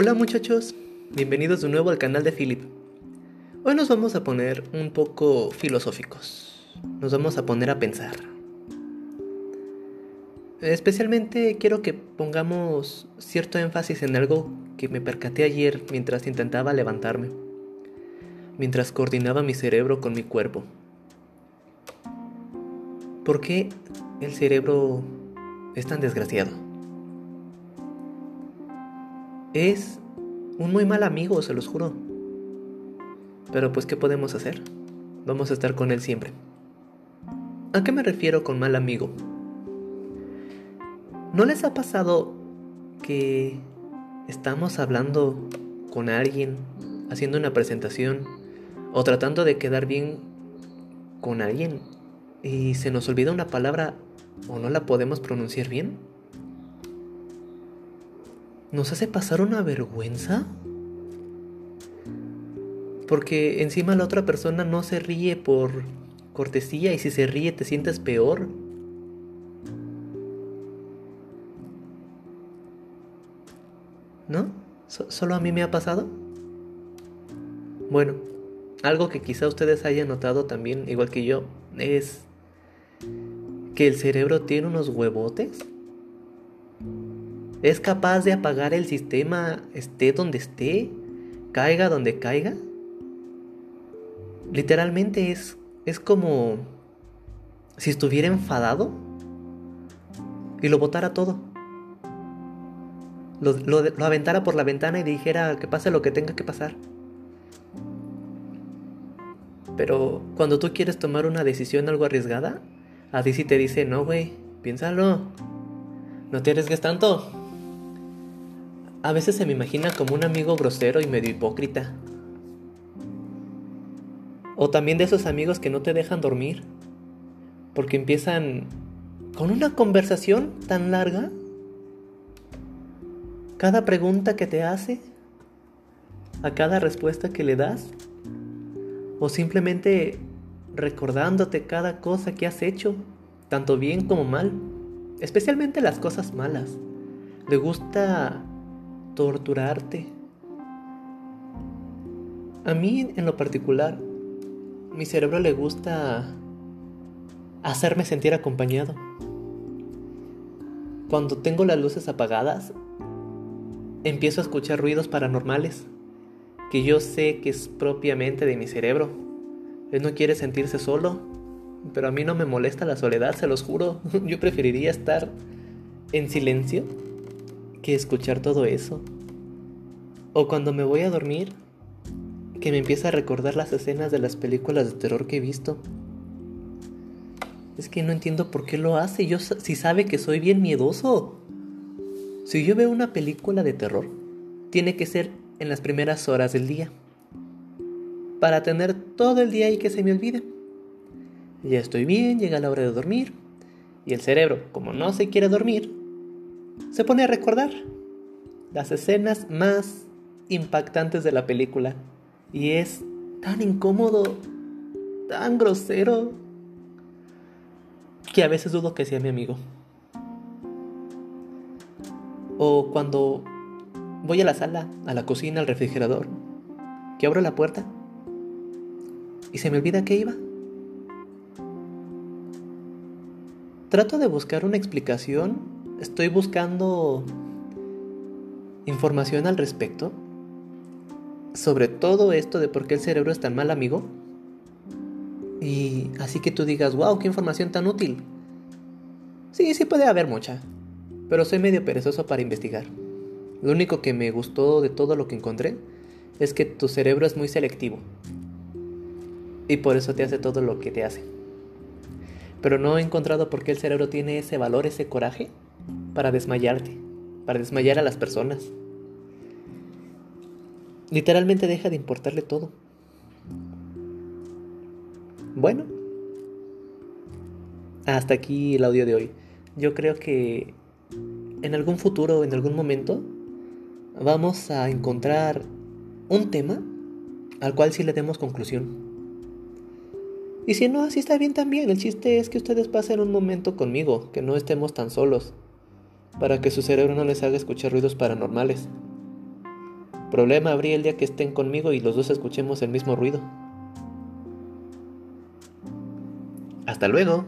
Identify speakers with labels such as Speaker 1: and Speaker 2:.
Speaker 1: Hola muchachos, bienvenidos de nuevo al canal de Philip. Hoy nos vamos a poner un poco filosóficos, nos vamos a poner a pensar. Especialmente quiero que pongamos cierto énfasis en algo que me percaté ayer mientras intentaba levantarme, mientras coordinaba mi cerebro con mi cuerpo. ¿Por qué el cerebro es tan desgraciado? Es un muy mal amigo, se los juro. Pero pues, ¿qué podemos hacer? Vamos a estar con él siempre. ¿A qué me refiero con mal amigo? ¿No les ha pasado que estamos hablando con alguien, haciendo una presentación o tratando de quedar bien con alguien y se nos olvida una palabra o no la podemos pronunciar bien? Nos hace pasar una vergüenza. Porque encima la otra persona no se ríe por cortesía y si se ríe te sientes peor. ¿No? ¿Solo a mí me ha pasado? Bueno, algo que quizá ustedes hayan notado también, igual que yo, es que el cerebro tiene unos huevotes ¿Es capaz de apagar el sistema esté donde esté? ¿Caiga donde caiga? Literalmente es, es como si estuviera enfadado y lo botara todo. Lo, lo, aventara por la ventana y dijera que pase lo que tenga que pasar. Pero cuando tú quieres tomar una decisión algo arriesgada, a ti sí te dice, no, güey, piénsalo. No te arriesgues tanto. A veces se me imagina como un amigo grosero y medio hipócrita. O también de esos amigos que no te dejan dormir. Porque empiezan con una conversación tan larga. Cada pregunta que te hace. A cada respuesta que le das. O simplemente recordándote cada cosa que has hecho. Tanto bien como mal. Especialmente las cosas malas. Le gusta torturarte. A mí en lo particular, mi cerebro le gusta hacerme sentir acompañado. Cuando tengo las luces apagadas, empiezo a escuchar ruidos paranormales que yo sé que es propiamente de mi cerebro. Él no quiere sentirse solo, pero a mí no me molesta la soledad, se los juro. Yo preferiría estar en silencio que escuchar todo eso. O cuando me voy a dormir, que me empieza a recordar las escenas de las películas de terror que he visto. Es que no entiendo por qué lo hace, yo si sabe que soy bien miedoso. Si yo veo una película de terror, tiene que ser en las primeras horas del día. Para tener todo el día y que se me olvide. Ya estoy bien, llega la hora de dormir. Y el cerebro, como no se quiere dormir, se pone a recordar las escenas más impactantes de la película. Y es tan incómodo, tan grosero, que a veces dudo que sea mi amigo. O cuando voy a la sala, a la cocina, al refrigerador, que abro la puerta y se me olvida que iba. Trato de buscar una explicación estoy buscando información al respecto sobre todo esto de por qué el cerebro es tan mal amigo. Y así que tú digas, wow, qué información tan útil. Sí, sí puede haber mucha, pero soy medio perezoso para investigar. Lo único que me gustó de todo lo que encontré es que tu cerebro es muy selectivo. Y por eso te hace todo lo que te hace. Pero no he encontrado por qué el cerebro tiene ese valor, ese coraje para desmayarte, para desmayar a las personas. Literalmente deja de importarle todo. Bueno, hasta aquí el audio de hoy. Yo creo que en algún futuro, en algún momento, vamos a encontrar un tema al cual sí le demos conclusión. Y si no, así está bien también. El chiste es que ustedes pasen un momento conmigo, que no estemos tan solos para que su cerebro no les haga escuchar ruidos paranormales. Problema habría el día que estén conmigo y los dos escuchemos el mismo ruido. Hasta luego.